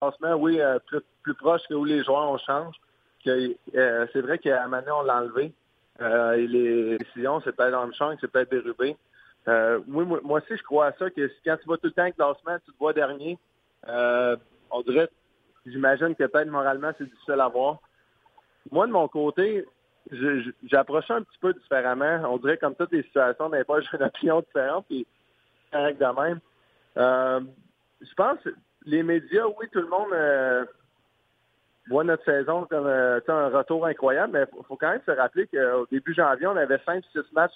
oui, euh, plus, proche que où les joueurs ont changé. Euh, c'est vrai qu'à donné, on l'a enlevé. Euh, et les décisions, c'est peut-être Armstrong, c'est peut-être dérubé. oui, moi, aussi, je crois à ça, que quand tu vas tout le temps avec classement, tu te vois dernier. on dirait, j'imagine que peut-être moralement, c'est difficile à voir. Moi, de mon côté, j'approche un petit peu différemment. On dirait comme toutes les situations, des fois, j'ai une opinion différente, puis correct de même. je pense les médias, oui, tout le monde euh, voit notre saison comme euh, un retour incroyable, mais il faut quand même se rappeler qu'au début janvier, on avait 5-6 matchs